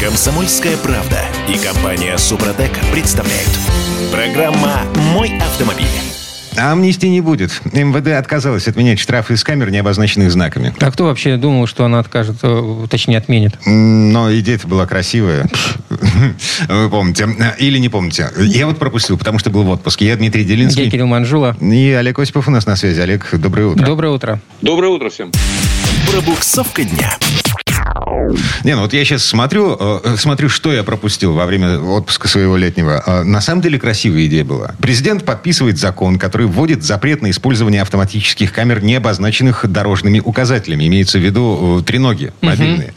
Комсомольская правда и компания Супротек представляют. Программа «Мой автомобиль». А амнистии не будет. МВД отказалась отменять штрафы из камер, не обозначенных знаками. А кто вообще думал, что она откажет, э, точнее отменит? Но идея-то была красивая. Вы помните. Или не помните. Я вот пропустил, потому что был в отпуске. Я Дмитрий Делинский. Я Кирилл Манжула. И Олег Осипов у нас на связи. Олег, доброе утро. Доброе утро. Доброе утро всем. Пробуксовка дня. Не, ну вот я сейчас смотрю, э, смотрю, что я пропустил во время отпуска своего летнего. Э, на самом деле красивая идея была. Президент подписывает закон, который вводит запрет на использование автоматических камер, не обозначенных дорожными указателями. Имеется в виду э, треноги мобильные.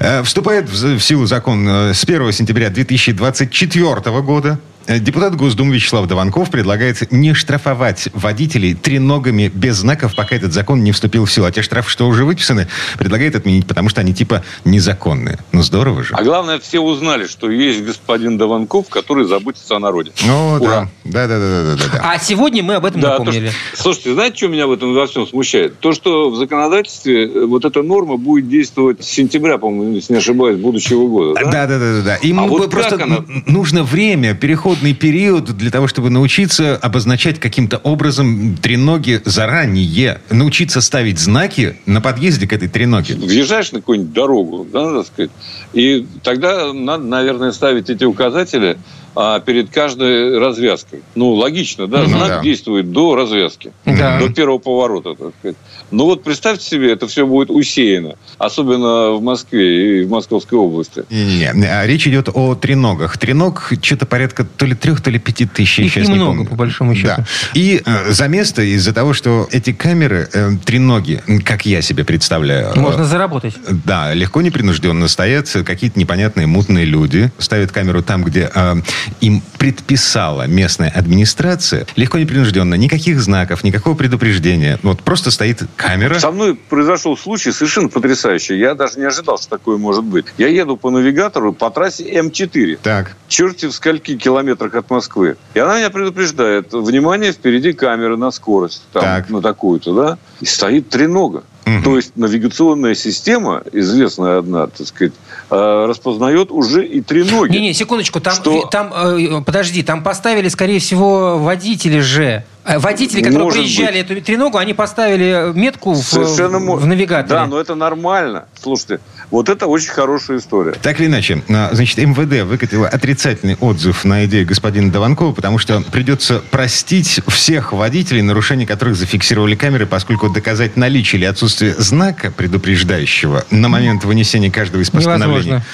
Э, Вступает в силу закон с 1 сентября 2024 года. Э, Депутат Госдумы Вячеслав Дованков предлагает не штрафовать водителей треногами без знаков, пока этот закон не вступил в силу. А те штрафы, что уже выписаны, предлагает отменить, потому что они типа незаконные. Ну здорово же. А главное, все узнали, что есть господин Даванков, который заботится о народе. Ну Ура. да, да, да, да, да, да, да. А сегодня мы об этом Да, то, напомнили. что- слушайте, знаете, что меня в этом во всем смущает? То, что в законодательстве э, вот эта норма будет действовать с сентября, по-моему, если не ошибаюсь, будущего года. Да? Да, да, да, да. Им А вот просто как она? нужно время, переходный период для того, чтобы научиться обозначать каким-то образом треноги заранее. Научиться ставить знаки на подъезде к этой треноге. Въезжаешь на какую-нибудь дорогу, да, так сказать, и тогда надо, наверное, ставить эти указатели а, перед каждой развязкой. Ну, логично, да, Ну, знак да. действует до развязки, Да. до первого поворота, так сказать. Ну вот представьте себе, это все будет усеяно, особенно в Москве и в Московской области. Не-не-не. А Речь идет о треногах. Треног что-то порядка то ли трех, то ли пяти тысяч. Их сейчас не немного, помню. по большому счету. Да. И э, за место из-за того, что эти камеры, э, треноги, как я себе представляю... э, Можно заработать. Да, легко непринужденно стоят какие-то непонятные мутные люди, ставят камеру там, где э, им предписала местная администрация. Легко непринужденно, никаких знаков, никакого предупреждения. Вот просто стоит камера. Со мной произошел случай совершенно потрясающий. Я даже не ожидал, что такое может быть. Я еду по навигатору по трассе М4. Так, черти в скольки километрах от Москвы. И она меня предупреждает, внимание, впереди камеры на скорость, там, Так. на такую-то, да, и стоит тренога. Мгм. То есть навигационная система, известная одна, так сказать, э, распознает уже и треноги. Не-не, секундочку, там, Что? там э, подожди, там поставили, скорее всего, водители же. Э, Водители, которые Может проезжали эту треногу, они поставили метку в, в навигаторе. Да, но это нормально. Слушайте, вот это очень хорошая история. Так или иначе, а, значит, МВД выкатило отрицательный отзыв на идею господина Даванкова, потому что придется простить всех водителей, нарушения которых зафиксировали камеры, поскольку доказать наличие или отсутствие знака предупреждающего на момент вынесения каждого из постановлений. Невозможно.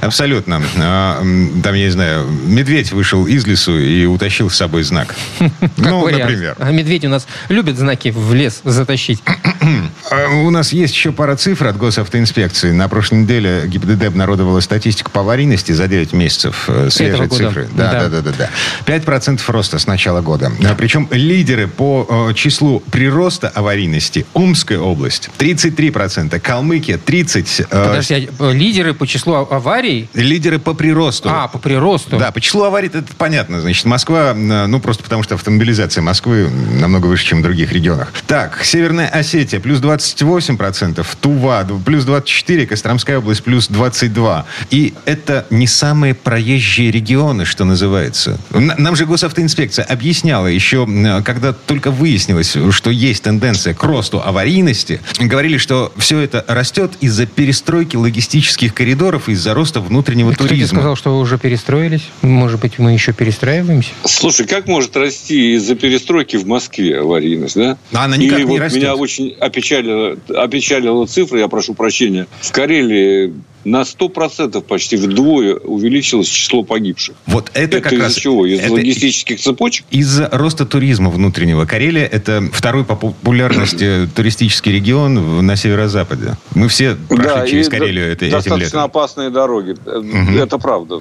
Абсолютно. А, Там, я не знаю, медведь вышел из лесу и утащил с собой знак. Ну, например. А медведи у нас любят знаки в лес затащить. У нас есть еще пара цифр от госавтоинспекции. На прошлой неделе ГИБДД обнародовала статистику по аварийности за 9 месяцев. э, Свежие цифры. Да, Да. да, да, да, да. 5% роста с начала года. А, Причем лидеры по э, числу прироста аварийности Омская область 33%, Калмыкия 30%. э, Подожди, а, лидеры по числу а- аварий? Лидеры по приросту. А, по приросту. Да, по числу аварий это понятно. Значит, Москва, ну, просто потому что автомобилизация Москвы намного выше, чем в других регионах. Так, Северная Осетия плюс 28%, Тува плюс 24%, Костромская область плюс 22%. И это не самые проезжие регионы, что называется. Нам же госавтоинспекция объясняла еще, когда только выяснилось, что есть тенденция к росту аварийности, говорили, что все это растет из-за перестройки логистических коридоров, из-за роста внутреннего Кто тебе туризма. сказал, что вы уже перестроились? Может быть, мы еще перестраиваемся? Слушай, как может расти из-за перестройки в Москве аварийность, да? Она никак Или не вот растет. меня очень опечалила, опечалила цифра, я прошу прощения. В Карелии на 100% почти вдвое увеличилось число погибших. Вот это, Это, как из-за раз... чего? Из это логистических цепочек? Из-за роста туризма внутреннего. Карелия – это второй по популярности туристический регион на северо-западе. Мы все прошли через и Карелию это- этим достаточно летом. опасные дороги. Мгм. Это правда.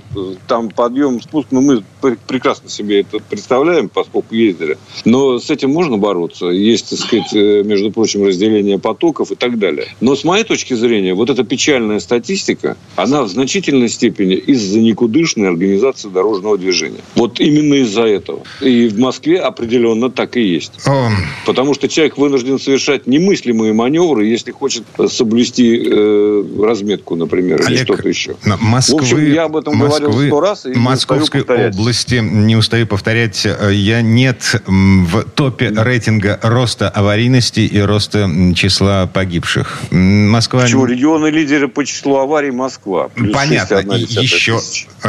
Там подъем, спуск, ну, мы пр- прекрасно себе это представляем, поскольку ездили. Но с этим можно бороться. Есть, так сказать, э, между прочим, разделение потоков и так далее. Но с моей точки зрения, вот эта печальная статистика, она в значительной степени из-за никудышной организации дорожного движения. Вот именно из-за этого. И в Москве определенно так и есть. Потому что человек вынужден совершать немыслимые маневры, если хочет соблюсти э, разметку, например, Олег, или что-то еще. Москвы, в общем, я об этом Москвы, говорил сто раз. И Московской не области, не устаю повторять, э, я нет в топе рейтинга роста аварийности и роста числа погибших. Москва... Почему? Регионы лидеры по числу аварий Москва. Плюс Понятно. Еще,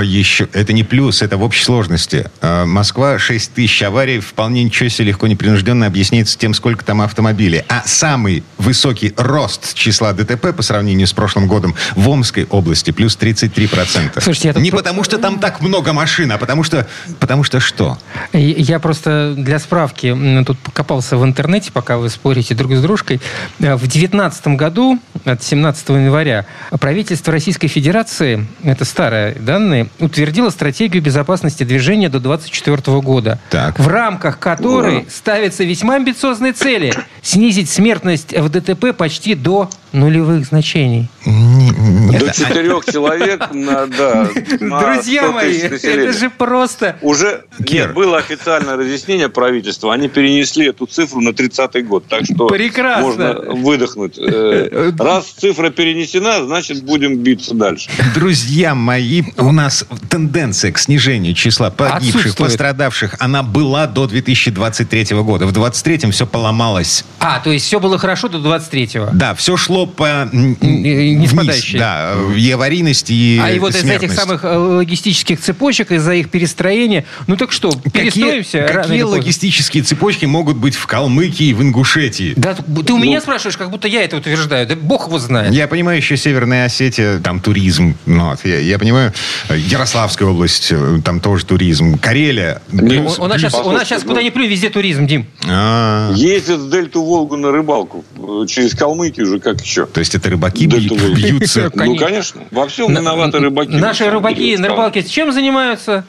еще, это не плюс, это в общей сложности. Э, Москва 6 тысяч аварий вполне ничего себе легко непринужденно объясняется тем, сколько там автомобилей. А самый высокий рост числа ДТП по сравнению с прошлым годом в Омской области плюс 33%. Слушайте, я тут... Не потому, что там так много машин, а потому что... Потому что что? Я просто для справки тут покопался в интернете, пока вы спорите друг с дружкой. Э, в 2019 году, от 17 января, правительство Российской Федерации, это старые данные, утвердило стратегию безопасности движения до 2024 года, так. в рамках которой ставятся весьма амбициозные цели снизить смертность в ДТП почти до нулевых значений. До четырех человек на, да, Друзья мои, это же просто... Уже нет, было официальное разъяснение правительства. Они перенесли эту цифру на 30-й год. Так что Прекрасно. можно выдохнуть. Э, раз цифра перенесена, значит, будем биться дальше. Друзья мои, у нас тенденция к снижению числа погибших, пострадавших, она была до 2023 года. В 2023 все поломалось. А, то есть все было хорошо до 23-го? Да, все шло по не вниз, да, и аварийности, и А и вот из этих самых э, логистических цепочек, из-за их перестроения, ну так что, перестроимся? Какие, какие логистические цепочки могут быть в Калмыкии и в Ингушетии? Да, ты у меня ну, спрашиваешь, как будто я это утверждаю. Да бог его знает. Я понимаю еще Северная Осетия, там туризм. Ну, я, я понимаю, Ярославская область, э, там тоже туризм. Карелия. Плюс, у, у, нас сейчас, у нас сейчас куда ни плюнь, везде туризм, Дим. А-а-а. Ездят в Дельту Волгу на рыбалку. Через Калмыкию уже как еще. То есть это рыбаки бьются? Ну, конечно. Во всем виноваты рыбаки. Наши рыбаки на рыбалке чем занимаются?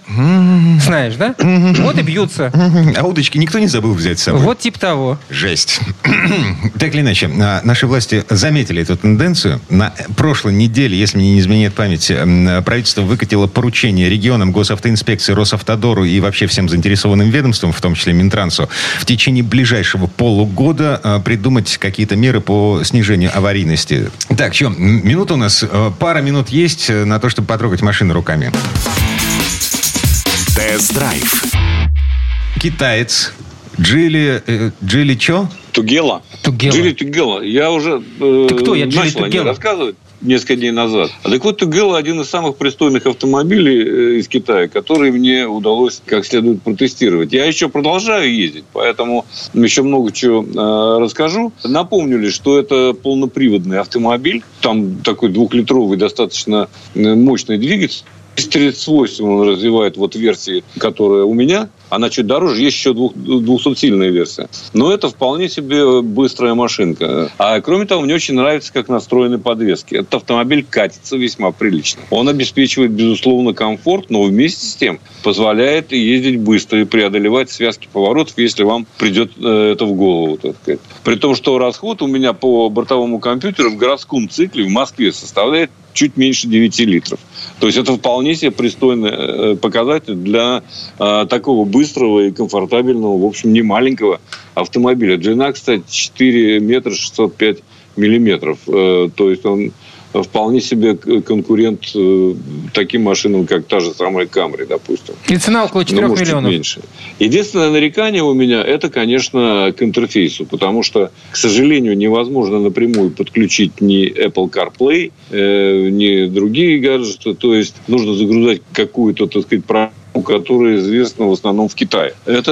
Знаешь, да? Вот и бьются. А удочки никто не забыл взять с собой? Вот типа того. Жесть. Так или иначе, а, наши власти заметили эту тенденцию. На прошлой неделе, если мне не изменяет память, правительство выкатило поручение регионам, госавтоинспекции, Росавтодору и вообще всем заинтересованным ведомствам, в том числе Минтрансу, в течение ближайшего полугода а, придумать какие-то меры по снижению аварийности. Так, что, минута у нас, а, пара минут есть э, на то, чтобы потрогать машину руками. Тест-драйв. Китаец. Джили... Э, Джили чё? Тугела. Тугела. Джили Тугела. Я уже э, Ты кто? Я Джили начал Тугела. рассказывать несколько дней назад. А так вот, Тугела один из самых пристойных автомобилей э, из Китая, который мне удалось как следует протестировать. Я еще продолжаю ездить, поэтому еще много чего э, расскажу. Напомню лишь, что это полноприводный автомобиль. Там такой двухлитровый достаточно э, мощный двигатель. 38 он развивает вот версии, которая у меня. Она чуть дороже, есть еще 200-сильная версия. Но это вполне себе быстрая машинка. А кроме того, мне очень нравится, как настроены подвески. Этот автомобиль катится весьма прилично. Он обеспечивает, безусловно, комфорт, но вместе с тем позволяет ездить быстро и преодолевать связки поворотов, если вам придет э, это в голову, так сказать. При том, что расход у меня по бортовому компьютеру в городском цикле в Москве составляет чуть меньше 9 литров. То есть это вполне себе пристойный э, показатель для э, такого быстрого и комфортабельного, в общем, не маленького автомобиля. Длина, кстати, 4 метра 605 миллиметров. Э, то есть он вполне себе конкурент э, таким машинам, как та же самая Камри, допустим. И цена около 4 Но, миллионов. меньше. Единственное нарекание у меня, это, конечно, к интерфейсу, потому что, к сожалению, невозможно напрямую подключить ни Apple CarPlay, э, ни другие гаджеты, то есть нужно загружать какую-то, так сказать, программу которое известно в основном в Китае. Это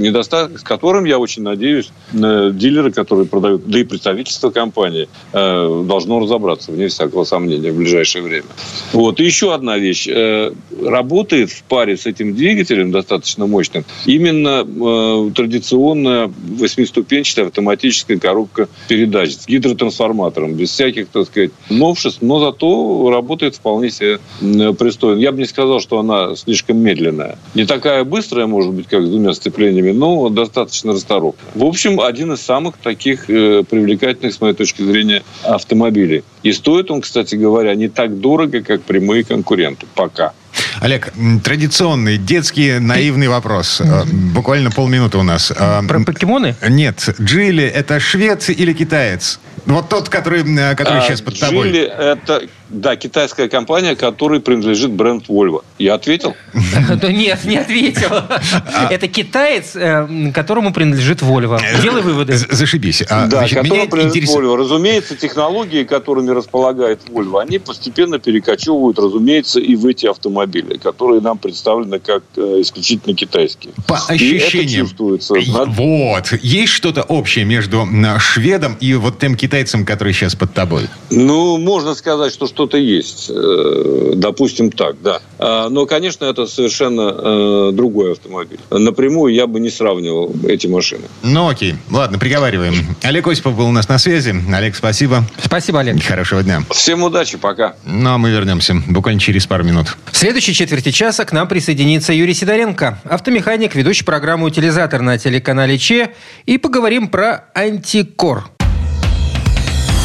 недостаток, с которым, я очень надеюсь, дилеры, которые продают, да и представительство компании, э, должно разобраться, вне всякого сомнения, в ближайшее время. Вот. И еще одна вещь. Э, работает в паре с этим двигателем достаточно мощным именно э, традиционная восьмиступенчатая автоматическая коробка передач с гидротрансформатором, без всяких, так сказать, новшеств, но зато работает вполне себе пристойно. Я бы не сказал, что она слишком медленная. Не такая быстрая, может быть, как с двумя сцеплениями, но достаточно расторопная. В общем, один из самых таких э, привлекательных, с моей точки зрения, автомобилей. И стоит он, кстати говоря, не так дорого, как прямые конкуренты. Пока. Олег, традиционный детский наивный вопрос. Э, буквально полминуты у нас. Э, Про покемоны? Нет. Джили – это швед или китаец? Вот тот, который, э, который а, сейчас под тобой. Джили – это да, китайская компания, которой принадлежит бренд Volvo. Я ответил? Нет, не ответил. А. Это китаец, э, которому принадлежит Volvo. Делай выводы. Зашибись. А, да, которому принадлежит Volvo. Разумеется, технологии, которыми располагает Volvo, они постепенно перекочевывают, разумеется, и в эти автомобили, которые нам представлены как э, исключительно китайские. По ощущениям. чувствуется. Вот. Есть что-то общее между шведом и вот тем китайцем, который сейчас под тобой? Ну, можно сказать, что что-то есть. Э, допустим, так, да. А, но, конечно, это совершенно э, другой автомобиль. Напрямую я бы не сравнивал эти машины. Ну, окей. Ладно, приговариваем. Олег Осипов был у нас на связи. Олег, спасибо. Спасибо, Олег. Хорошего дня. Всем удачи, пока. Ну, а мы вернемся буквально через пару минут. В следующей четверти часа к нам присоединится Юрий Сидоренко, автомеханик, ведущий программу «Утилизатор» на телеканале ЧЕ. И поговорим про антикор.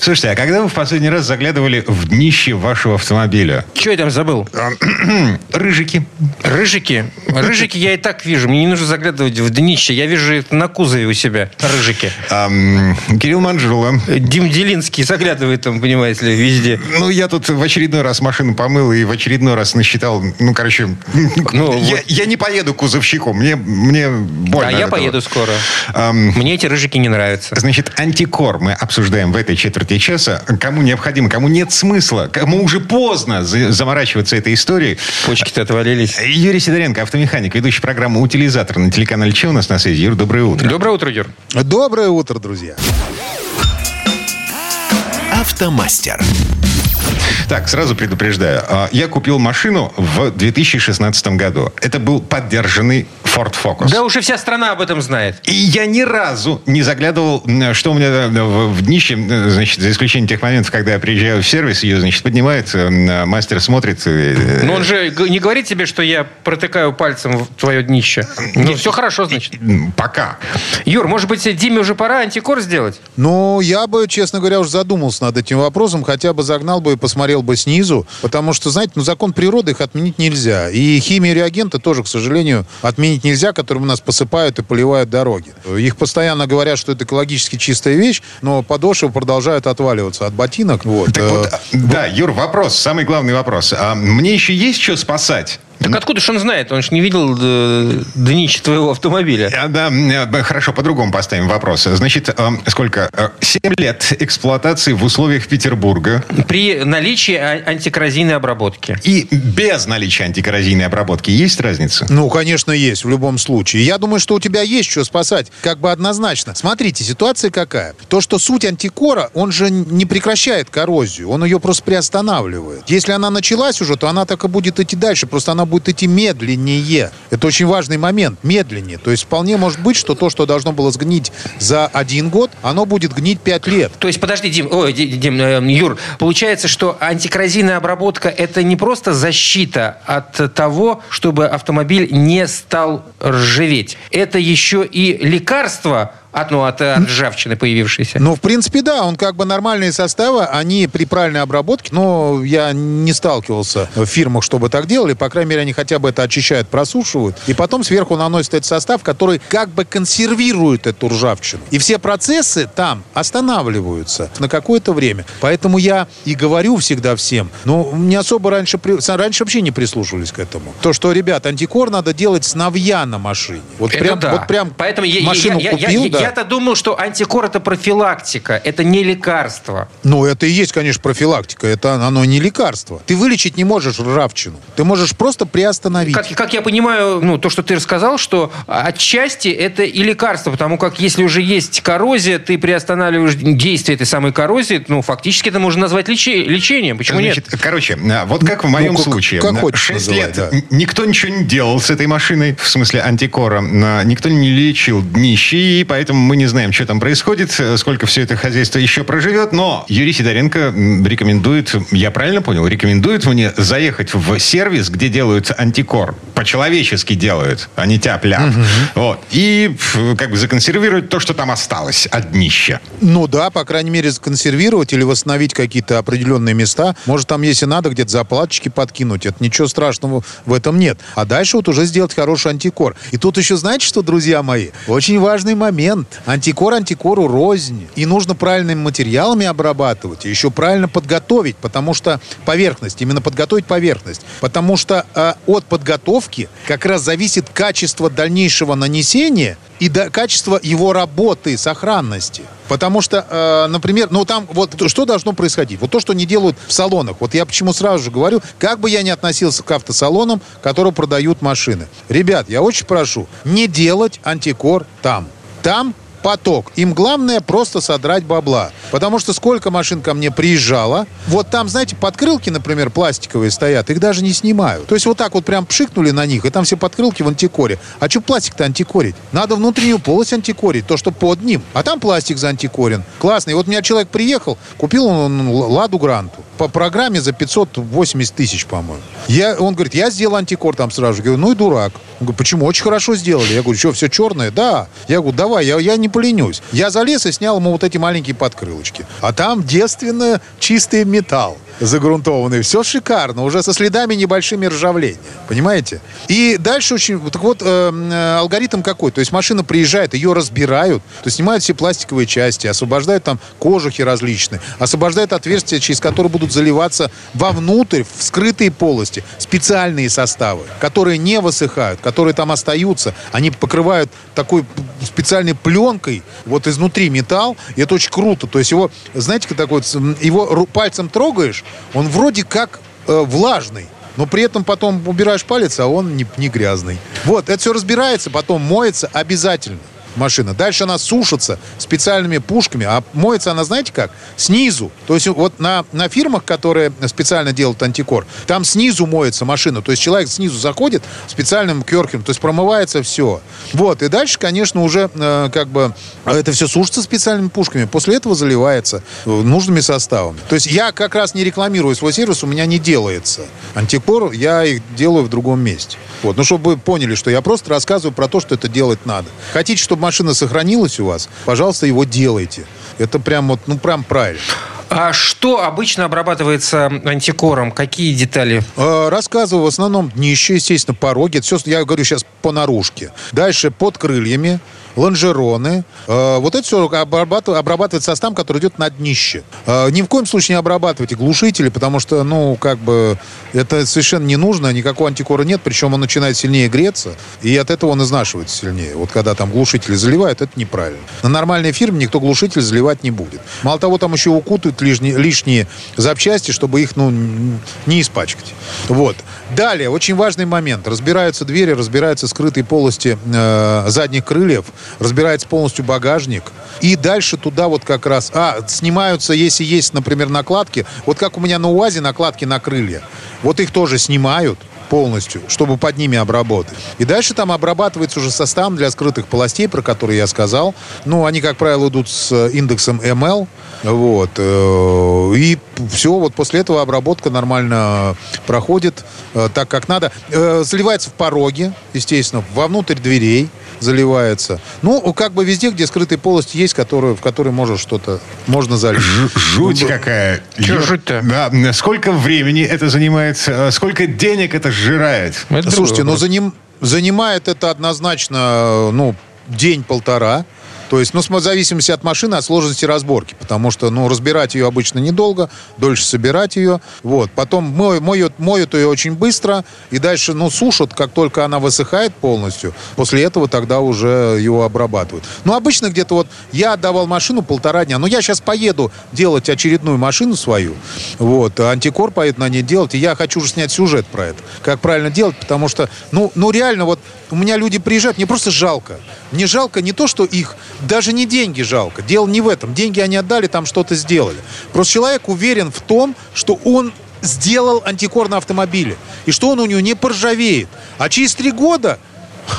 Слушайте, а когда вы в последний раз заглядывали в днище вашего автомобиля? Что я там забыл? Рыжики. Рыжики? Рыжики я и так вижу. Мне не нужно заглядывать в днище. Я вижу их на кузове у себя. Рыжики. Кирилл Манжула. Дим Делинский заглядывает там, понимаете ли, везде. Ну, я тут в очередной раз машину помыл и в очередной раз насчитал. Ну, короче, ну, я, вот. я не поеду кузовщиком. Мне, мне больно. А я этого. поеду скоро. Мне эти рыжики не нравятся. Значит, антикор мы обсуждаем в этой четверти четверти часа. Кому необходимо, кому нет смысла, кому уже поздно заморачиваться этой историей. Почки-то отвалились. Юрий Сидоренко, автомеханик, ведущий программу «Утилизатор» на телеканале Че у нас на связи. Юр, доброе утро. Доброе утро, Юр. Доброе утро, друзья. Автомастер. Так, сразу предупреждаю. А, я купил машину в 2016 году. Это был поддержанный Ford Focus. Да уже вся страна об этом знает. И я ни разу не заглядывал, что у меня э, в днище, э, значит, за исключением тех моментов, когда я приезжаю в сервис, ее, значит, поднимает, э, мастер смотрит. Но он же не говорит тебе, что я протыкаю пальцем в твое днище. Ну, все хорошо, значит. Пока. Юр, может быть, Диме уже пора антикор сделать? Ну, я бы, честно говоря, уже задумался над этим вопросом, хотя бы загнал бы и посмотрел бы снизу, потому что, знаете, ну, закон природы их отменить нельзя. И химия реагента тоже, к сожалению, отменить нельзя, которым у нас посыпают и поливают дороги. Их постоянно говорят, что это экологически чистая вещь, но подошвы продолжают отваливаться от ботинок. Вот. Так вот, э, да, Юр, вопрос, самый главный вопрос. А мне еще есть что спасать? Так откуда же он знает? Он же не видел э, днище твоего автомобиля. А, да, э, хорошо, по-другому поставим вопрос. Значит, э, сколько? Семь лет эксплуатации в условиях Петербурга. При наличии антикоррозийной обработки. И без наличия антикоррозийной обработки есть разница? Ну, конечно, есть в любом случае. Я думаю, что у тебя есть что спасать, как бы однозначно. Смотрите, ситуация какая. То, что суть антикора, он же не прекращает коррозию, он ее просто приостанавливает. Если она началась уже, то она так и будет идти дальше, просто она будет идти медленнее. Это очень важный момент, медленнее. То есть вполне может быть, что то, что должно было сгнить за один год, оно будет гнить пять лет. То есть, подожди, Дим, ой, Дим, э, Юр, получается, что антикоррозийная обработка это не просто защита от того, чтобы автомобиль не стал ржаветь. Это еще и лекарство от, ну, от, от ржавчины появившейся. Ну, в принципе, да. Он как бы нормальные составы, они при правильной обработке, но я не сталкивался в фирмах, чтобы так делали. По крайней мере, они хотя бы это очищают, просушивают. И потом сверху наносят этот состав, который как бы консервирует эту ржавчину. И все процессы там останавливаются на какое-то время. Поэтому я и говорю всегда всем, ну, не особо раньше, раньше вообще не прислушивались к этому. То, что, ребят, антикор надо делать с новья на машине. Вот это прям, да. вот прям Поэтому машину я, я, купил, я, да, я-то думал, что антикор это профилактика, это не лекарство. Ну, это и есть, конечно, профилактика. Это оно не лекарство. Ты вылечить не можешь ржавчину. Ты можешь просто приостановить. Как, как я понимаю, ну, то, что ты рассказал, что отчасти это и лекарство, потому как если уже есть коррозия, ты приостанавливаешь действие этой самой коррозии, ну, фактически это можно назвать лечи- лечением. Почему Значит, нет? Короче, вот как в моем ну, случае. Как, как 6 лет да. никто ничего не делал с этой машиной, в смысле антикора. Никто не лечил днище, и поэтому поэтому мы не знаем, что там происходит, сколько все это хозяйство еще проживет. Но Юрий Сидоренко рекомендует, я правильно понял, рекомендует мне заехать в сервис, где делают антикор. По-человечески делают, а не тяп-ляп. Угу. Вот. И как бы законсервировать то, что там осталось от днища. Ну да, по крайней мере, законсервировать или восстановить какие-то определенные места. Может, там, если надо, где-то заплаточки подкинуть. Это ничего страшного в этом нет. А дальше вот уже сделать хороший антикор. И тут еще, знаете что, друзья мои? Очень важный момент. Антикор антикору рознь. И нужно правильными материалами обрабатывать. И еще правильно подготовить, потому что поверхность, именно подготовить поверхность. Потому что э, от подготовки как раз зависит качество дальнейшего нанесения и до, качество его работы, сохранности. Потому что, э, например, ну там вот что должно происходить? Вот то, что не делают в салонах. Вот я почему сразу же говорю, как бы я ни относился к автосалонам, которые продают машины. Ребят, я очень прошу, не делать антикор там. Там поток. Им главное просто содрать бабла. Потому что сколько машин ко мне приезжало, вот там, знаете, подкрылки, например, пластиковые стоят, их даже не снимают. То есть вот так вот прям пшикнули на них, и там все подкрылки в антикоре. А что пластик-то антикорить? Надо внутреннюю полость антикорить, то, что под ним. А там пластик заантикорен. Классно. И вот у меня человек приехал, купил он Ладу Гранту. По программе за 580 тысяч, по-моему. Я, он говорит, я сделал антикор там сразу. Я говорю, ну и дурак. Он говорит, почему? Очень хорошо сделали. Я говорю, что, все черное? Да. Я говорю, давай, я, я не поленюсь. Я залез и снял ему вот эти маленькие подкрылочки. А там девственно чистый металл загрунтованный. Все шикарно, уже со следами небольшими ржавления. Понимаете? И дальше очень... Так вот, э, э, алгоритм какой? То есть машина приезжает, ее разбирают, то есть снимают все пластиковые части, освобождают там кожухи различные, освобождают отверстия, через которые будут заливаться вовнутрь, в скрытые полости, специальные составы, которые не высыхают, которые там остаются. Они покрывают такой специальной пленкой вот изнутри металл, и это очень круто. То есть его, знаете, как такой, его пальцем трогаешь, он вроде как э, влажный, но при этом потом убираешь палец, а он не, не грязный. Вот, это все разбирается, потом моется обязательно машина. Дальше она сушится специальными пушками, а моется она, знаете как? Снизу. То есть вот на, на фирмах, которые специально делают антикор, там снизу моется машина. То есть человек снизу заходит специальным керкером, то есть промывается все. Вот, и дальше, конечно, уже э, как бы это все сушится специальными пушками. После этого заливается э, нужными составами. То есть я как раз не рекламирую свой сервис, у меня не делается антикор, я их делаю в другом месте. Вот, ну, чтобы вы поняли, что я просто рассказываю про то, что это делать надо. Хотите, чтобы машина сохранилась у вас, пожалуйста, его делайте. Это прям вот, ну, прям правильно. А что обычно обрабатывается антикором? Какие детали? Э, рассказываю в основном днище, естественно, пороги. Это все, я говорю сейчас по наружке. Дальше под крыльями лонжероны. Э, вот это все обрабатывает, обрабатывает состав, который идет на днище. Э, ни в коем случае не обрабатывайте глушители, потому что, ну, как бы, это совершенно не нужно, никакого антикора нет, причем он начинает сильнее греться, и от этого он изнашивается сильнее. Вот когда там глушители заливают, это неправильно. На нормальной фирме никто глушитель заливать не будет. Мало того, там еще укутают лишние, лишние запчасти, чтобы их, ну, не испачкать. Вот. Далее, очень важный момент. Разбираются двери, разбираются скрытые полости э, задних крыльев, разбирается полностью багажник. И дальше туда вот как раз... А, снимаются, если есть, например, накладки. Вот как у меня на УАЗе накладки на крылья. Вот их тоже снимают полностью, чтобы под ними обработать. И дальше там обрабатывается уже состав для скрытых полостей, про которые я сказал. Ну, они, как правило, идут с индексом ML. Вот. Э, и все, вот после этого обработка нормально проходит э, так, как надо. Э, заливается в пороге, естественно, вовнутрь дверей заливается. Ну, как бы везде, где скрытая полость есть, которую, в которой может что-то можно залить. Ж, жуть ну, какая. Что жуть-то? Да. Сколько времени это занимает? Сколько денег это сжирает? Это Слушайте, ну заним, занимает это однозначно, ну, день-полтора. То есть, ну, в зависимости от машины, от сложности разборки. Потому что, ну, разбирать ее обычно недолго, дольше собирать ее. Вот. Потом моют, моют, ее очень быстро. И дальше, ну, сушат, как только она высыхает полностью. После этого тогда уже его обрабатывают. Ну, обычно где-то вот я отдавал машину полтора дня. Но я сейчас поеду делать очередную машину свою. Вот. Антикор поедет на ней делать. И я хочу уже снять сюжет про это. Как правильно делать, потому что, ну, ну реально, вот у меня люди приезжают, мне просто жалко. Мне жалко не то, что их даже не деньги жалко. Дело не в этом. Деньги они отдали, там что-то сделали. Просто человек уверен в том, что он сделал антикор на автомобиле. И что он у него не поржавеет. А через три года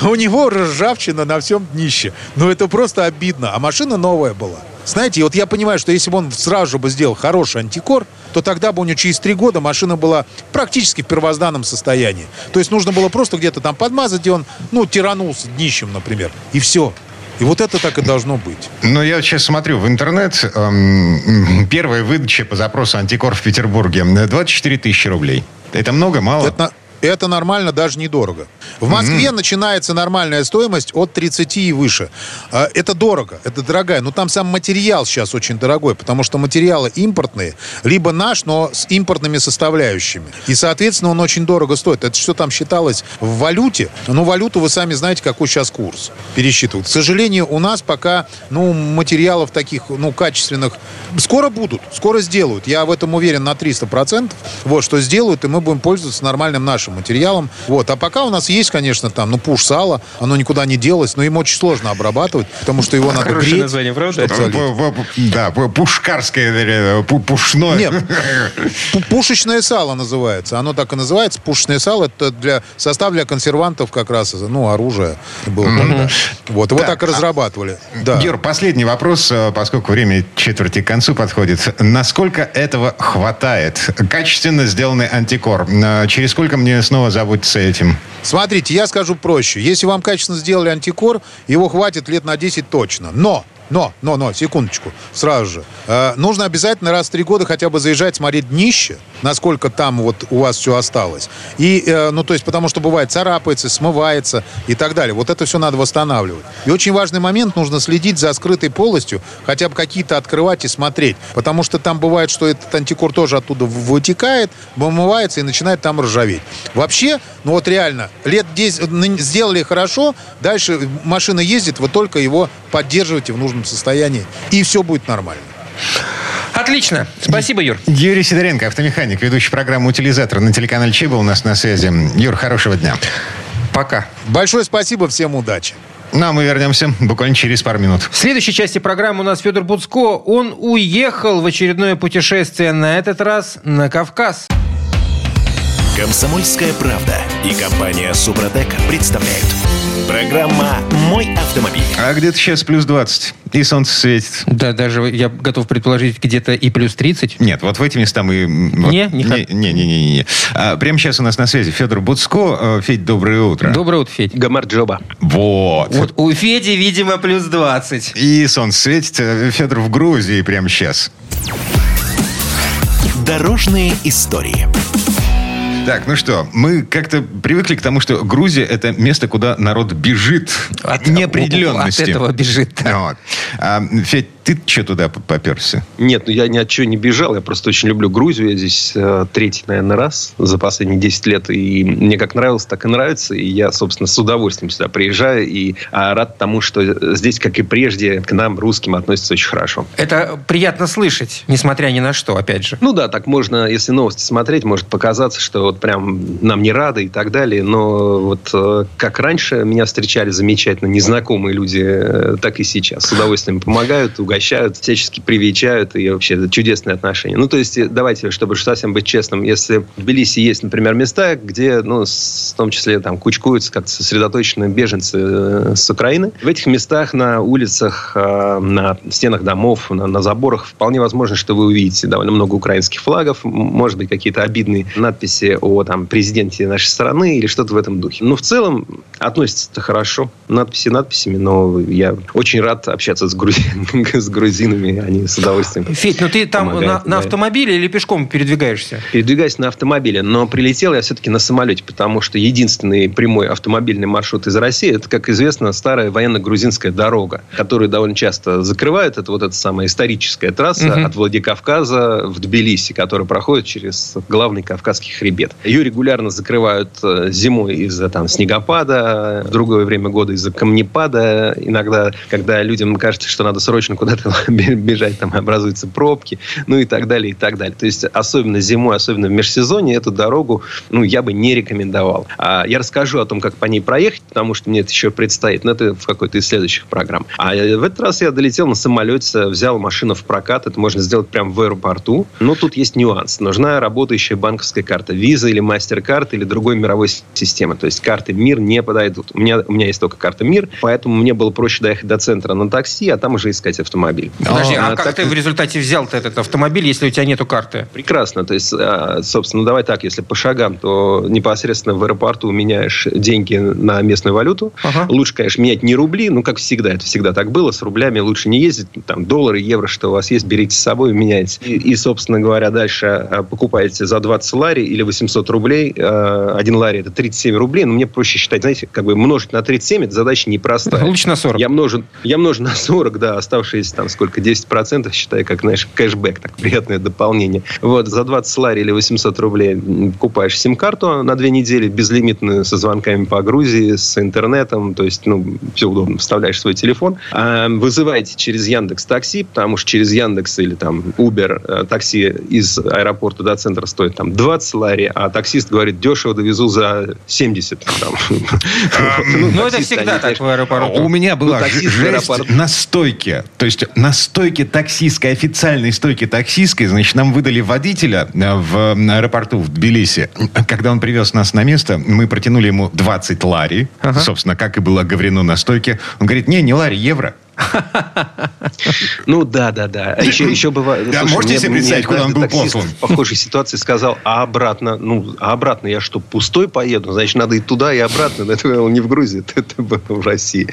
У него ржавчина на всем днище. Ну, это просто обидно. А машина новая была. Знаете, вот я понимаю, что если бы он сразу бы сделал хороший антикор, то тогда бы у него через три года машина была практически в первозданном состоянии. То есть нужно было просто где-то там подмазать, где он, ну, тиранулся днищем, например. И все. И вот это так и должно быть. Ну, я сейчас смотрю в интернет. Эм, первая выдача по запросу антикор в Петербурге 24 тысячи рублей. Это много, мало? Это, это нормально, даже недорого. В Москве mm-hmm. начинается нормальная стоимость от 30 и выше. А, это дорого, это дорогая. Но там сам материал сейчас очень дорогой, потому что материалы импортные, либо наш, но с импортными составляющими. И, соответственно, он очень дорого стоит. Это что там считалось в валюте? Ну, валюту вы сами знаете, какой сейчас курс пересчитывают. К сожалению, у нас пока, ну, материалов таких, ну, качественных скоро будут, скоро сделают. Я в этом уверен на 300%. Вот, что сделают, и мы будем пользоваться нормальным нашим материалом. Вот. А пока у нас есть, конечно, там, ну, пуш сала, оно никуда не делось, но им очень сложно обрабатывать, потому что его надо Хорошее греть. название, правда? Да, пушкарское, пушное. Нет, пушечное сало называется. Оно так и называется. Пушечное сало это для состав для консервантов как раз, ну, оружие было тогда. Вот, его так и а разрабатывали. Да. Гер, последний вопрос, э, поскольку время четверти к концу подходит. Насколько этого хватает? Качественно сделанный антикор. Э, через сколько мне снова заботиться этим? Смотрите, я скажу проще. Если вам качественно сделали антикор, его хватит лет на 10 точно. Но но, но, но, секундочку, сразу же. Э, нужно обязательно раз в три года хотя бы заезжать, смотреть днище, насколько там вот у вас все осталось. И, э, ну, то есть, потому что бывает царапается, смывается и так далее. Вот это все надо восстанавливать. И очень важный момент, нужно следить за скрытой полостью, хотя бы какие-то открывать и смотреть. Потому что там бывает, что этот антикор тоже оттуда вытекает, вымывается и начинает там ржаветь. Вообще, ну вот реально, лет 10 сделали хорошо, дальше машина ездит, вы только его поддерживаете в нужном нужном состоянии, и все будет нормально. Отлично. Спасибо, Юр. Юрий Сидоренко, автомеханик, ведущий программы «Утилизатор» на телеканале Чеба у нас на связи. Юр, хорошего дня. Пока. Большое спасибо, всем удачи. Ну, а мы вернемся буквально через пару минут. В следующей части программы у нас Федор Буцко. Он уехал в очередное путешествие, на этот раз на Кавказ. Комсомольская правда и компания Супротек представляют. Программа «Мой автомобиль». А где-то сейчас плюс 20. И солнце светит. Да, даже я готов предположить, где-то и плюс 30. Нет, вот в эти места мы... Вот, не, не, не, не, не, не, не. А, прямо сейчас у нас на связи Федор Буцко. Федь, доброе утро. Доброе утро, Федь. Гамарджоба. Вот. Вот у Феди, видимо, плюс 20. И солнце светит. Федор в Грузии прямо сейчас. Дорожные истории. Так, ну что, мы как-то привыкли к тому, что Грузия это место, куда народ бежит от неопределенности. От этого бежит. Да. Вот. А, Федь, ты что туда поперся? Нет, ну я ни от чего не бежал. Я просто очень люблю Грузию. Я здесь э, третий, наверное, раз за последние 10 лет. И мне как нравилось, так и нравится. И я, собственно, с удовольствием сюда приезжаю. И а, рад тому, что здесь, как и прежде, к нам, русским, относятся очень хорошо. Это приятно слышать, несмотря ни на что, опять же. Ну да, так можно, если новости смотреть, может показаться, что вот прям нам не рады и так далее. Но вот э, как раньше меня встречали замечательно незнакомые люди, э, так и сейчас. С удовольствием помогают, угощают всячески привечают, и вообще это чудесные отношения. Ну, то есть, давайте, чтобы совсем быть честным, если в Тбилиси есть, например, места, где, ну, в том числе там кучкуются как-то сосредоточенные беженцы э, с Украины, в этих местах на улицах, э, на стенах домов, на, на заборах вполне возможно, что вы увидите довольно много украинских флагов, может быть, какие-то обидные надписи о там, президенте нашей страны или что-то в этом духе. Но в целом относится хорошо. Надписи надписями, но я очень рад общаться с, грузи... с грузинами, они с удовольствием Федь, ну ты там на, на автомобиле или пешком передвигаешься? Передвигаюсь на автомобиле, но прилетел я все-таки на самолете, потому что единственный прямой автомобильный маршрут из России, это, как известно, старая военно-грузинская дорога, которую довольно часто закрывают. Это вот эта самая историческая трасса угу. от Владикавказа в Тбилиси, которая проходит через главный Кавказский хребет. Ее регулярно закрывают э, зимой из-за там снегопада, в другое время года из-за камнепада. Иногда, когда людям кажется, что надо срочно куда этого бежать, там образуются пробки, ну и так далее, и так далее. То есть, особенно зимой, особенно в межсезонье, эту дорогу, ну, я бы не рекомендовал. А я расскажу о том, как по ней проехать, потому что мне это еще предстоит, но это в какой-то из следующих программ. А в этот раз я долетел на самолете, взял машину в прокат, это можно сделать прямо в аэропорту, но тут есть нюанс. Нужна работающая банковская карта, виза или мастер-карт или другой мировой системы. То есть, карты МИР не подойдут. У меня, у меня есть только карта МИР, поэтому мне было проще доехать до центра на такси, а там уже искать автомобиль. Подожди, а, а как так... ты в результате взял-то этот автомобиль, если у тебя нету карты? Прекрасно. То есть, а, собственно, давай так, если по шагам, то непосредственно в аэропорту меняешь деньги на местную валюту. Ага. Лучше, конечно, менять не рубли, ну, как всегда, это всегда так было. С рублями лучше не ездить. Там доллары, евро, что у вас есть, берите с собой меняйте. И, и собственно говоря, дальше а, покупаете за 20 лари или 800 рублей. Один лари это 37 рублей. Но мне проще считать, знаете, как бы множить на 37, это задача непростая. Лучше на 40. Я множу, я множу на 40, да, оставшиеся там сколько, 10%, считай, как, знаешь, кэшбэк, так, приятное дополнение. Вот, за 20 лари или 800 рублей покупаешь сим-карту на две недели, безлимитную, со звонками по Грузии, с интернетом, то есть, ну, все удобно, вставляешь свой телефон. А, вызываете через Яндекс такси, потому что через Яндекс или там Uber э, такси из аэропорта до центра стоит там 20 лари, а таксист говорит, дешево довезу за 70. Там. Ну, это всегда так в аэропорту. У меня была ну, жесть на стойке. То есть на стойке таксистской, официальной стойке таксистской, значит, нам выдали водителя э, в аэропорту в Тбилиси. Когда он привез нас на место, мы протянули ему 20 лари, собственно, как и было говорено на стойке. Он говорит, не, не лари, евро. Ну да, да, да. Еще, еще бывает. Да, Слушай, можете себе представить, куда он был послан? В похожей ситуации сказал, а обратно, ну, а обратно я что, пустой поеду? Значит, надо и туда, и обратно. Это было не в Грузии, это было в России.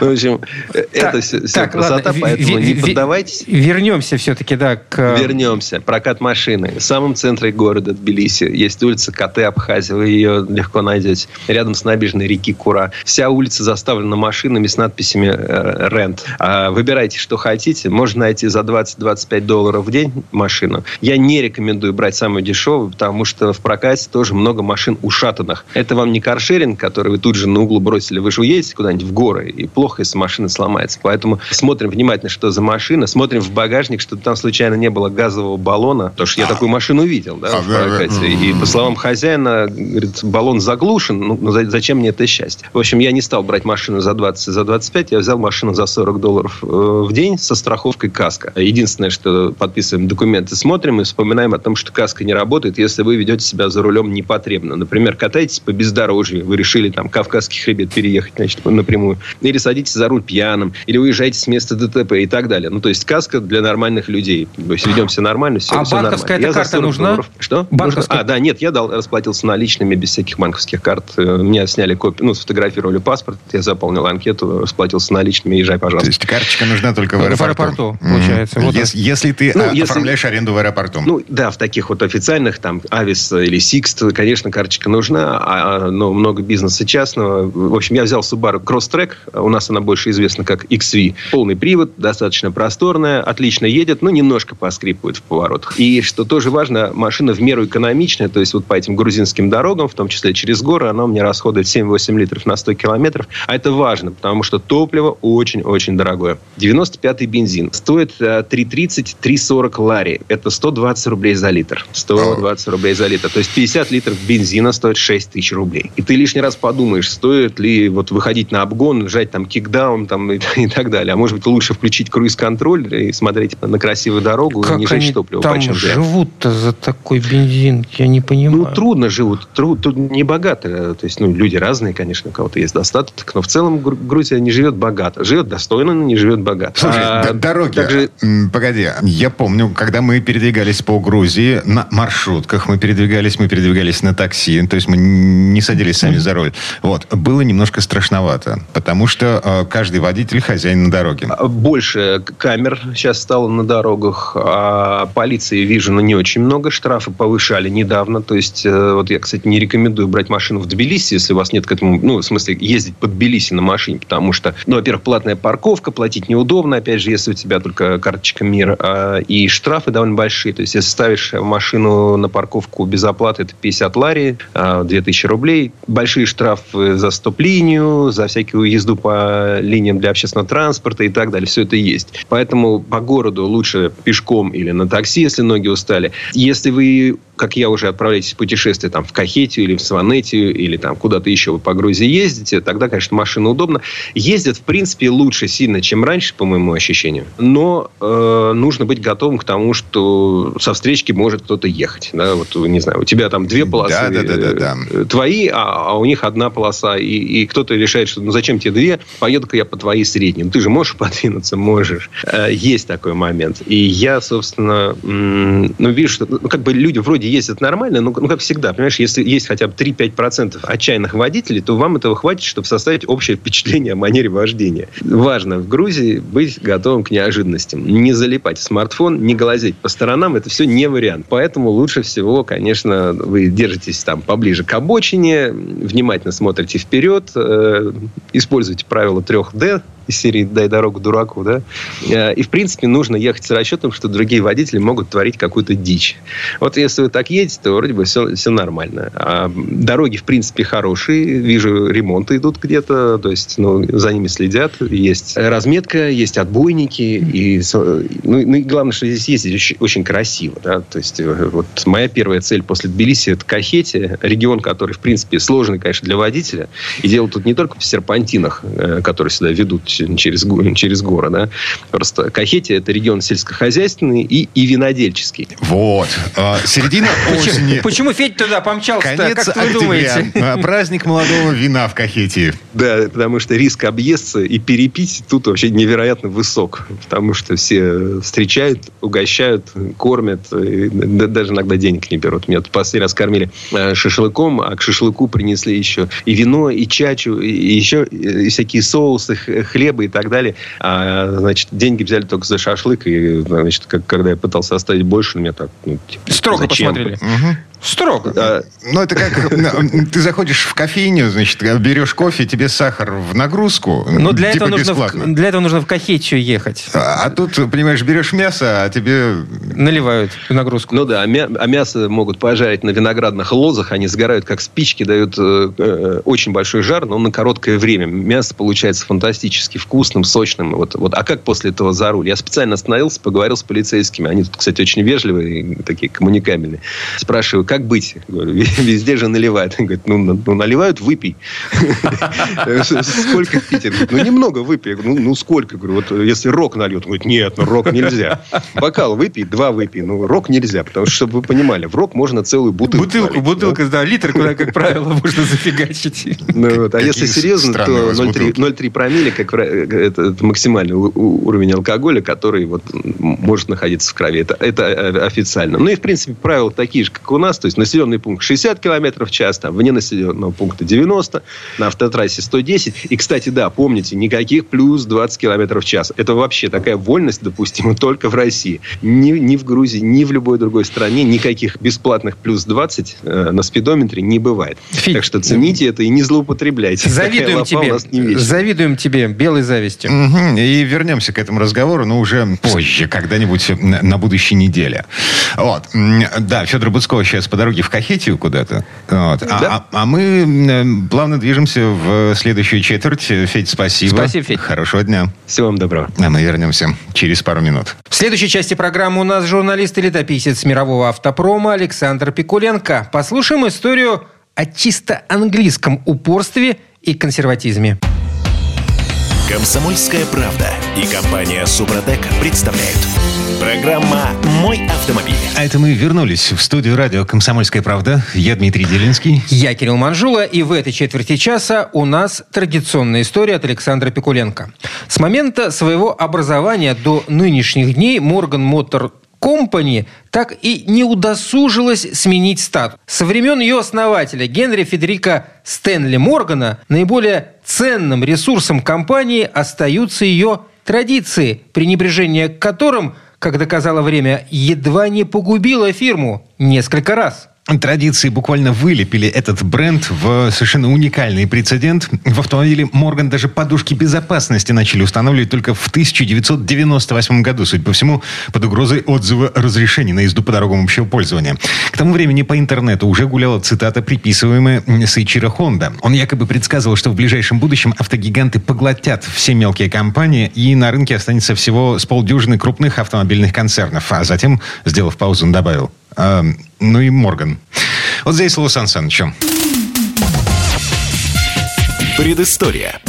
В общем, это все красота, поэтому не поддавайтесь. Вернемся все-таки, да, к... Вернемся. Прокат машины. В самом центре города Тбилиси есть улица Коты Абхазия. Вы ее легко найдете. Рядом с набережной реки Кура. Вся улица заставлена машинами с надписями э, «Рент». А, выбирайте, что хотите. Можно найти за 20-25 долларов в день машину. Я не рекомендую брать самую дешевую, потому что в прокате тоже много машин ушатанных. Это вам не каршеринг, который вы тут же на углу бросили. Вы же уедете куда-нибудь в горы, и плохо, если машина сломается. Поэтому смотрим внимательно, что за машина. Смотрим в багажник, чтобы там случайно не было газового баллона. Потому что я такую машину видел, да, в прокате. И по словам хозяина, говорит, баллон заглушен. Ну, зачем мне это счастье? В общем, я не стал брать машину за 20, за 25. Я взял машину за 40 40 долларов э, в день со страховкой каска. Единственное, что подписываем документы, смотрим и вспоминаем о том, что каска не работает, если вы ведете себя за рулем непотребно. Например, катаетесь по бездорожью, вы решили там Кавказский хребет переехать, значит, напрямую. Или садитесь за руль пьяным, или уезжаете с места ДТП и так далее. Ну, то есть каска для нормальных людей. То есть ведем себя нормально, все, а все банковская нормально. карта нужна? Долларов. Что? Банковская... А, да, нет, я дал, расплатился наличными без всяких банковских карт. Э, меня сняли копию, ну, сфотографировали паспорт, я заполнил анкету, расплатился наличными, езжай, пожалуйста. То есть карточка нужна только в аэропорту. В аэропорту, получается. Mm-hmm. Вот если, если ты ну, если, оформляешь аренду в аэропорту. Ну, да, в таких вот официальных, там, Avis или Sixt, конечно, карточка нужна, а, а, но много бизнеса частного. В общем, я взял Subaru Crosstrek, у нас она больше известна как XV. Полный привод, достаточно просторная, отлично едет, но немножко поскрипывает в поворотах. И, что тоже важно, машина в меру экономичная, то есть вот по этим грузинским дорогам, в том числе через горы, она у меня расходует 7-8 литров на 100 километров. А это важно, потому что топливо очень-очень дорогое такое. 95-й бензин стоит 3,30-3,40 э, лари. Это 120 рублей за литр. 120 рублей за литр. То есть 50 литров бензина стоит 6 тысяч рублей. И ты лишний раз подумаешь, стоит ли вот выходить на обгон, жать там кикдаун там, и, и так далее. А может быть, лучше включить круиз-контроль и смотреть на красивую дорогу как и не жечь топливо. там живут-то за такой бензин? Я не понимаю. Ну, трудно живут. Труд, тут не богато. То есть, ну, люди разные, конечно, у кого-то есть достаток. Но в целом Грузия не живет богато. Живет достойно, но не живет богато. Слушай, а, дороги. Также... Погоди, я помню, когда мы передвигались по Грузии на маршрутках, мы передвигались, мы передвигались на такси, то есть мы не садились сами за руль. Вот. Было немножко страшновато, потому что э, каждый водитель хозяин на дороге. А, больше камер сейчас стало на дорогах, а полиции вижу, но не очень много. Штрафы повышали недавно. То есть, э, вот я, кстати, не рекомендую брать машину в Тбилиси, если у вас нет к этому, ну, в смысле, ездить по Тбилиси на машине, потому что, ну, во-первых, платная парковка, парковка, платить неудобно, опять же, если у тебя только карточка МИР, а, и штрафы довольно большие. То есть, если ставишь машину на парковку без оплаты, это 50 лари, 2000 а, рублей. Большие штрафы за стоп-линию, за всякую езду по линиям для общественного транспорта и так далее. Все это есть. Поэтому по городу лучше пешком или на такси, если ноги устали. Если вы как я уже отправляетесь в путешествие там, в Кахетию или в Сванетию или там куда-то еще вы по Грузии ездите, тогда, конечно, машина удобна. Ездят, в принципе, лучше сильно, чем раньше, по моему ощущению. Но э, нужно быть готовым к тому, что со встречки может кто-то ехать. Да? Вот, не знаю, у тебя там две полосы да, да, да, да, да. Э, твои, а, а у них одна полоса. И, и кто-то решает, что ну зачем тебе две, поеду-ка я по твоей средней. Ну, ты же можешь подвинуться? Можешь. Э, есть такой момент. И я, собственно, ну, вижу, что ну, как бы люди вроде ездят нормально, но, ну, как всегда, понимаешь, если есть хотя бы 3-5% отчаянных водителей, то вам этого хватит, чтобы составить общее впечатление о манере вождения. Важно в Грузии быть готовым к неожиданностям. Не залипать в смартфон, не глазеть по сторонам, это все не вариант. Поэтому лучше всего, конечно, вы держитесь там поближе к обочине, внимательно смотрите вперед, э, используйте правило 3D, из серии «Дай дорогу дураку», да? Э, и, в принципе, нужно ехать с расчетом, что другие водители могут творить какую-то дичь. Вот если вы так едете, то вроде бы все, все нормально. А дороги, в принципе, хорошие. Вижу, ремонты идут где-то, то есть ну, за ними следят. Есть разметка, есть отбойники. И, ну, ну и главное, что здесь ездить очень, очень красиво. Да? То есть э, вот моя первая цель после Тбилиси – это Кахете, регион, который, в принципе, сложный, конечно, для водителя. И дело тут не только в серпантинах, э, которые сюда ведут через, через горы. Да? Просто Кахетия – это регион сельскохозяйственный и, и винодельческий. Вот. А, середина осени. Почему Федь туда помчался Конец как вы думаете? А, праздник молодого вина в Кахетии. Да, потому что риск объесться и перепить тут вообще невероятно высок. Потому что все встречают, угощают, кормят. даже иногда денег не берут. Меня тут последний раз кормили э, шашлыком, а к шашлыку принесли еще и вино, и чачу, и еще и всякие соусы, хлеб хлеба и так далее. А, значит, деньги взяли только за шашлык. И, значит, как, когда я пытался оставить больше, меня так... Ну, типа, Строго зачем? посмотрели. Угу. Строго. А, ну, это как ты заходишь в кофейню, значит, берешь кофе, тебе сахар в нагрузку. Но для, типа этого, нужно в, для этого нужно в Кахетию ехать. А, а тут, понимаешь, берешь мясо, а тебе... Наливают в нагрузку. Ну да, а, мя- а мясо могут пожарить на виноградных лозах, они сгорают как спички, дают э, э, очень большой жар, но на короткое время. Мясо получается фантастически вкусным, сочным. Вот, вот. А как после этого за руль? Я специально остановился, поговорил с полицейскими. Они тут, кстати, очень вежливые, такие коммуникабельные. Спрашиваю, как быть? Говорю, везде же наливают. Он говорит, ну, ну наливают, выпей. Сколько в Питере? Ну, немного выпей. Ну, ну, сколько? Говорю, вот если рок нальет. Он говорит, нет, ну, рок нельзя. Бокал выпей, два выпей. Ну, рок нельзя, потому что, чтобы вы понимали, в рок можно целую бутылку Бутылку, бутылка, да? да, литр, куда, как правило, можно зафигачить. Ну, вот. А если серьезно, то 0,3 промилле, как это, это максимальный уровень алкоголя, который вот может находиться в крови. Это, это э, официально. Ну и, в принципе, правила такие же, как у нас. То есть, населенный пункт 60 км в час, там, вне населенного пункта 90, на автотрассе 110. И, кстати, да, помните, никаких плюс 20 км в час. Это вообще такая вольность допустима только в России. Ни, ни в Грузии, ни в любой другой стране никаких бесплатных плюс 20 э, на спидометре не бывает. Фи... Так что цените это и не злоупотребляйте. Завидуем тебе. Завидуем тебе белой завистью. Угу. И вернемся к этому разговору, но уже позже, когда-нибудь на будущей неделе. Вот. Да, Федор Буцков сейчас по дороге в Кахетию куда-то. Вот. Да. А, а, а мы плавно движемся в следующую четверть. Федь, спасибо. Спасибо, Федь. Хорошего дня. Всего вам доброго. А мы вернемся через пару минут. В следующей части программы у нас журналист и летописец мирового автопрома Александр Пикуленко. Послушаем историю о чисто английском упорстве и консерватизме. Комсомольская правда и компания Супротек представляют. Программа «Мой автомобиль». А это мы вернулись в студию радио «Комсомольская правда». Я Дмитрий Делинский. Я Кирилл Манжула. И в этой четверти часа у нас традиционная история от Александра Пикуленко. С момента своего образования до нынешних дней Морган Мотор Компани так и не удосужилась сменить статус. Со времен ее основателя Генри Федерика Стэнли Моргана наиболее ценным ресурсом компании остаются ее традиции, пренебрежение к которым, как доказало время, едва не погубило фирму несколько раз. Традиции буквально вылепили этот бренд в совершенно уникальный прецедент. В автомобиле Морган даже подушки безопасности начали устанавливать только в 1998 году, судя по всему, под угрозой отзыва разрешений на езду по дорогам общего пользования. К тому времени по интернету уже гуляла цитата, приписываемая Сейчиро Хонда. Он якобы предсказывал, что в ближайшем будущем автогиганты поглотят все мелкие компании, и на рынке останется всего с полдюжины крупных автомобильных концернов. А затем, сделав паузу, он добавил, а, ну и Морган. Вот здесь слово Сан Санычу. Предыстория.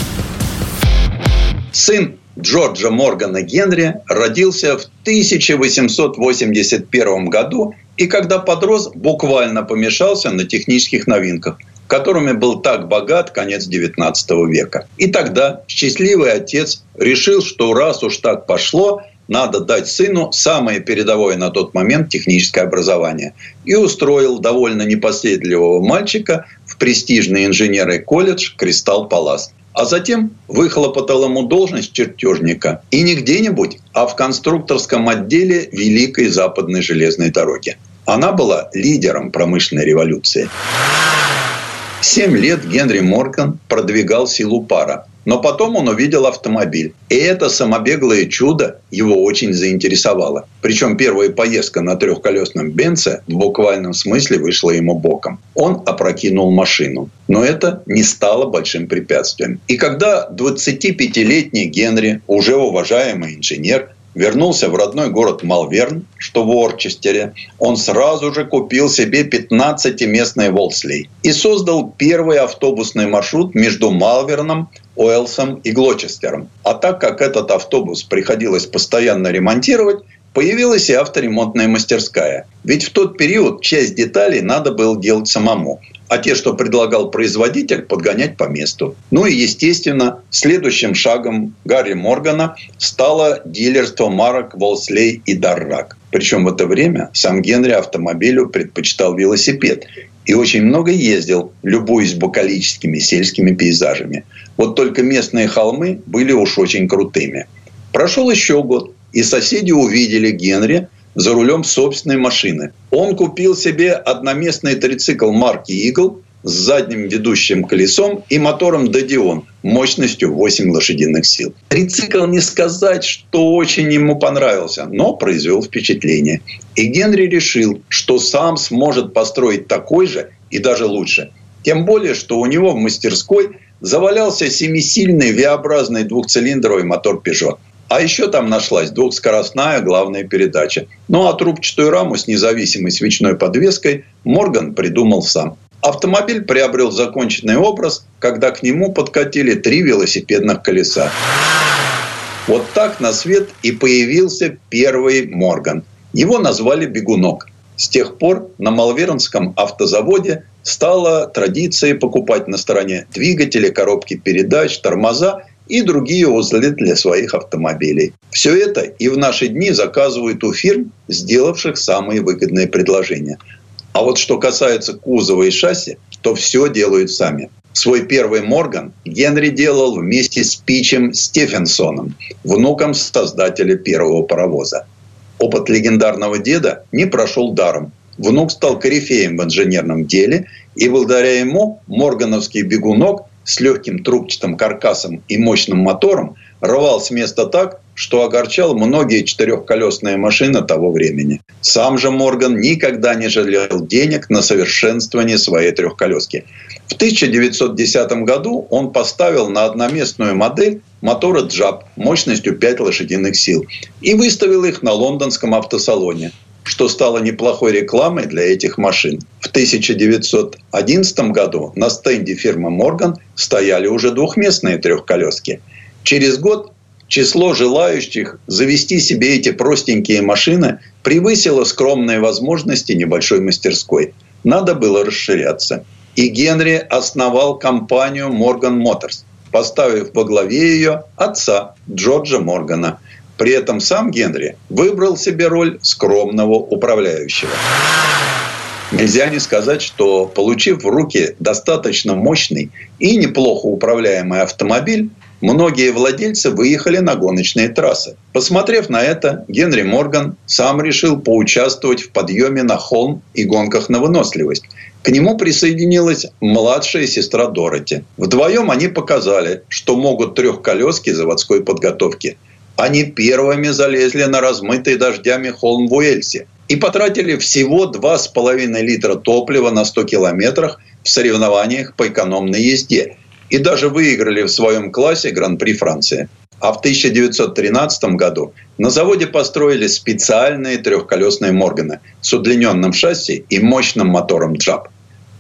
Сын Джорджа Моргана Генри родился в 1881 году и когда подрос, буквально помешался на технических новинках, которыми был так богат конец XIX века. И тогда счастливый отец решил, что раз уж так пошло, надо дать сыну самое передовое на тот момент техническое образование. И устроил довольно непоследливого мальчика в престижный инженерный колледж «Кристалл Палас». А затем выхлопотал ему должность чертежника. И не где-нибудь, а в конструкторском отделе Великой Западной железной дороги. Она была лидером промышленной революции. Семь лет Генри Морган продвигал силу пара. Но потом он увидел автомобиль. И это самобеглое чудо его очень заинтересовало. Причем первая поездка на трехколесном Бенце в буквальном смысле вышла ему боком. Он опрокинул машину. Но это не стало большим препятствием. И когда 25-летний Генри, уже уважаемый инженер, вернулся в родной город Малверн, что в Орчестере, он сразу же купил себе 15-местный Волслей и создал первый автобусный маршрут между Малверном, Уэлсом и Глочестером. А так как этот автобус приходилось постоянно ремонтировать, появилась и авторемонтная мастерская. Ведь в тот период часть деталей надо было делать самому а те, что предлагал производитель, подгонять по месту. Ну и, естественно, следующим шагом Гарри Моргана стало дилерство марок Волслей и Даррак. Причем в это время сам Генри автомобилю предпочитал велосипед и очень много ездил, любуясь букалическими сельскими пейзажами. Вот только местные холмы были уж очень крутыми. Прошел еще год, и соседи увидели Генри – за рулем собственной машины. Он купил себе одноместный трицикл марки «Игл» с задним ведущим колесом и мотором «Додион» мощностью 8 лошадиных сил. Трицикл не сказать, что очень ему понравился, но произвел впечатление. И Генри решил, что сам сможет построить такой же и даже лучше. Тем более, что у него в мастерской завалялся семисильный V-образный двухцилиндровый мотор Peugeot. А еще там нашлась двухскоростная главная передача. Ну а трубчатую раму с независимой свечной подвеской Морган придумал сам. Автомобиль приобрел законченный образ, когда к нему подкатили три велосипедных колеса. Вот так на свет и появился первый Морган. Его назвали «Бегунок». С тех пор на Малвернском автозаводе стала традицией покупать на стороне двигатели, коробки передач, тормоза и другие узлы для своих автомобилей. Все это и в наши дни заказывают у фирм, сделавших самые выгодные предложения. А вот что касается кузова и шасси, то все делают сами. Свой первый Морган Генри делал вместе с Пичем Стефенсоном, внуком создателя первого паровоза. Опыт легендарного деда не прошел даром. Внук стал корифеем в инженерном деле, и благодаря ему моргановский бегунок с легким трубчатым каркасом и мощным мотором рвал с места так, что огорчал многие четырехколесные машины того времени. Сам же Морган никогда не жалел денег на совершенствование своей трехколески. В 1910 году он поставил на одноместную модель мотора Джаб мощностью 5 лошадиных сил и выставил их на лондонском автосалоне – что стало неплохой рекламой для этих машин. В 1911 году на стенде фирмы Морган стояли уже двухместные трехколески. Через год число желающих завести себе эти простенькие машины превысило скромные возможности небольшой мастерской. Надо было расширяться. И Генри основал компанию Morgan Motors, поставив во главе ее отца Джорджа Моргана – при этом сам Генри выбрал себе роль скромного управляющего. Нельзя не сказать, что получив в руки достаточно мощный и неплохо управляемый автомобиль, многие владельцы выехали на гоночные трассы. Посмотрев на это, Генри Морган сам решил поучаствовать в подъеме на холм и гонках на выносливость. К нему присоединилась младшая сестра Дороти. Вдвоем они показали, что могут трехколески заводской подготовки. Они первыми залезли на размытый дождями холм в Уэльсе и потратили всего 2,5 литра топлива на 100 километрах в соревнованиях по экономной езде и даже выиграли в своем классе Гран-при Франции. А в 1913 году на заводе построили специальные трехколесные Морганы с удлиненным шасси и мощным мотором Джаб.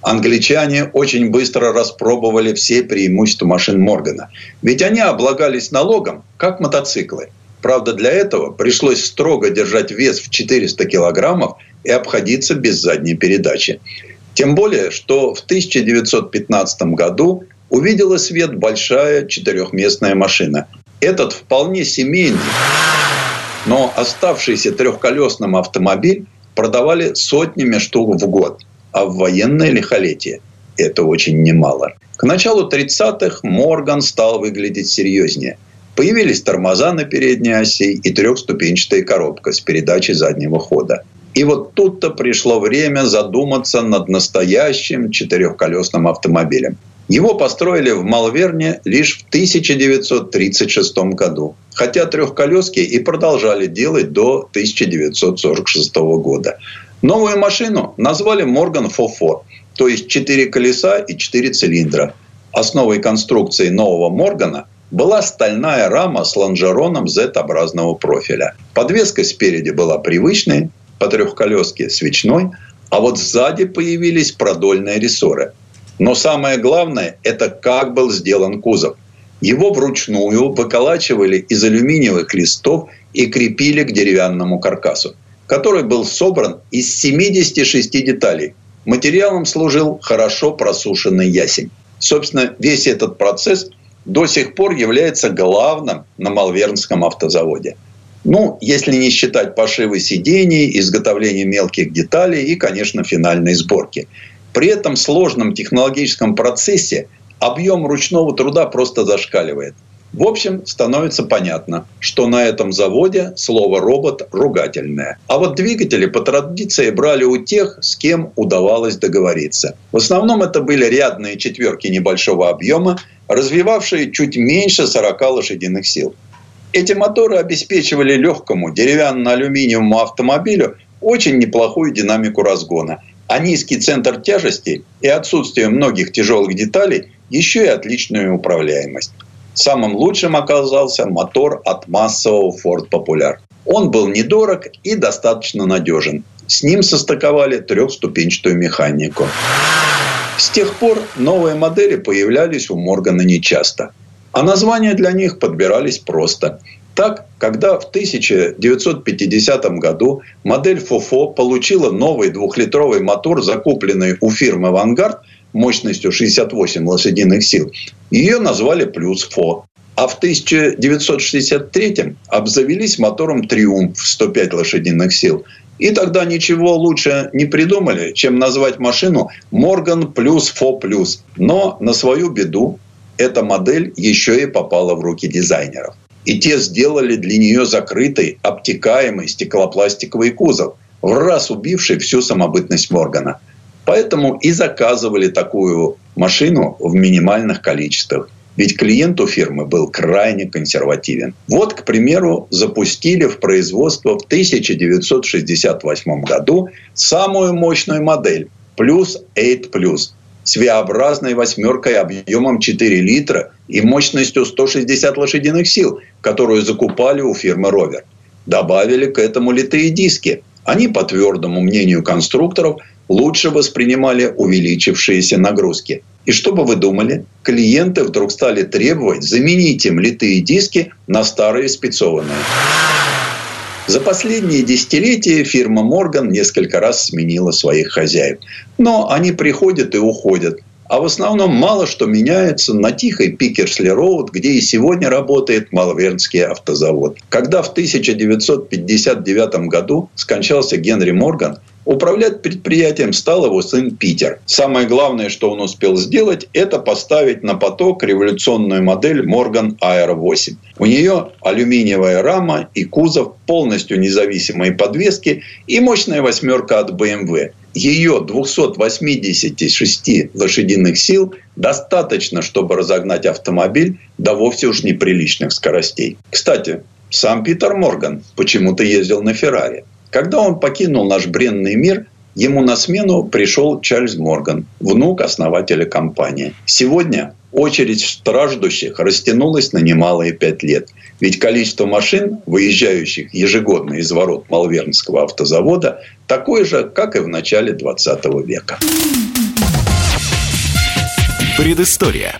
Англичане очень быстро распробовали все преимущества машин Моргана, ведь они облагались налогом, как мотоциклы. Правда, для этого пришлось строго держать вес в 400 килограммов и обходиться без задней передачи. Тем более, что в 1915 году увидела свет большая четырехместная машина. Этот вполне семейный, но оставшийся трехколесным автомобиль продавали сотнями штук в год, а в военное лихолетие это очень немало. К началу 30-х Морган стал выглядеть серьезнее. Появились тормоза на передней оси и трехступенчатая коробка с передачей заднего хода. И вот тут-то пришло время задуматься над настоящим четырехколесным автомобилем. Его построили в Малверне лишь в 1936 году, хотя трехколески и продолжали делать до 1946 года. Новую машину назвали Морган Фофор, то есть четыре колеса и четыре цилиндра. Основой конструкции нового Моргана была стальная рама с лонжероном Z-образного профиля. Подвеска спереди была привычной, по трехколеске свечной, а вот сзади появились продольные рессоры – но самое главное – это как был сделан кузов. Его вручную выколачивали из алюминиевых листов и крепили к деревянному каркасу, который был собран из 76 деталей. Материалом служил хорошо просушенный ясень. Собственно, весь этот процесс до сих пор является главным на Малвернском автозаводе. Ну, если не считать пошивы сидений, изготовления мелких деталей и, конечно, финальной сборки – при этом сложном технологическом процессе объем ручного труда просто зашкаливает. В общем, становится понятно, что на этом заводе слово «робот» ругательное. А вот двигатели по традиции брали у тех, с кем удавалось договориться. В основном это были рядные четверки небольшого объема, развивавшие чуть меньше 40 лошадиных сил. Эти моторы обеспечивали легкому деревянно-алюминиевому автомобилю очень неплохую динамику разгона а низкий центр тяжести и отсутствие многих тяжелых деталей еще и отличную управляемость. Самым лучшим оказался мотор от массового Ford Popular. Он был недорог и достаточно надежен. С ним состыковали трехступенчатую механику. С тех пор новые модели появлялись у Моргана нечасто. А названия для них подбирались просто. Так, когда в 1950 году модель ФОФО получила новый двухлитровый мотор, закупленный у фирмы «Авангард», мощностью 68 лошадиных сил, ее назвали «Плюс ФО». А в 1963 обзавелись мотором «Триумф» в 105 лошадиных сил. И тогда ничего лучше не придумали, чем назвать машину «Морган плюс ФО плюс». Но на свою беду эта модель еще и попала в руки дизайнеров. И те сделали для нее закрытый, обтекаемый стеклопластиковый кузов, в раз убивший всю самобытность Моргана. Поэтому и заказывали такую машину в минимальных количествах. Ведь клиент у фирмы был крайне консервативен. Вот, к примеру, запустили в производство в 1968 году самую мощную модель плюс 8 плюс с V-образной восьмеркой объемом 4 литра и мощностью 160 лошадиных сил, которую закупали у фирмы «Ровер». Добавили к этому литые диски. Они, по твердому мнению конструкторов, лучше воспринимали увеличившиеся нагрузки. И что бы вы думали? Клиенты вдруг стали требовать заменить им литые диски на старые спецованные. За последние десятилетия фирма Морган несколько раз сменила своих хозяев. Но они приходят и уходят. А в основном мало что меняется на тихой Пикерсли-Роуд, где и сегодня работает Малвернский автозавод. Когда в 1959 году скончался Генри Морган, Управлять предприятием стал его сын Питер. Самое главное, что он успел сделать, это поставить на поток революционную модель Morgan Air 8. У нее алюминиевая рама и кузов, полностью независимые подвески и мощная восьмерка от BMW. Ее 286 лошадиных сил достаточно, чтобы разогнать автомобиль до вовсе уж неприличных скоростей. Кстати, сам Питер Морган почему-то ездил на Феррари. Когда он покинул наш бренный мир, ему на смену пришел Чарльз Морган, внук основателя компании. Сегодня очередь страждущих растянулась на немалые пять лет. Ведь количество машин, выезжающих ежегодно из ворот Малвернского автозавода, такое же, как и в начале 20 века. Предыстория.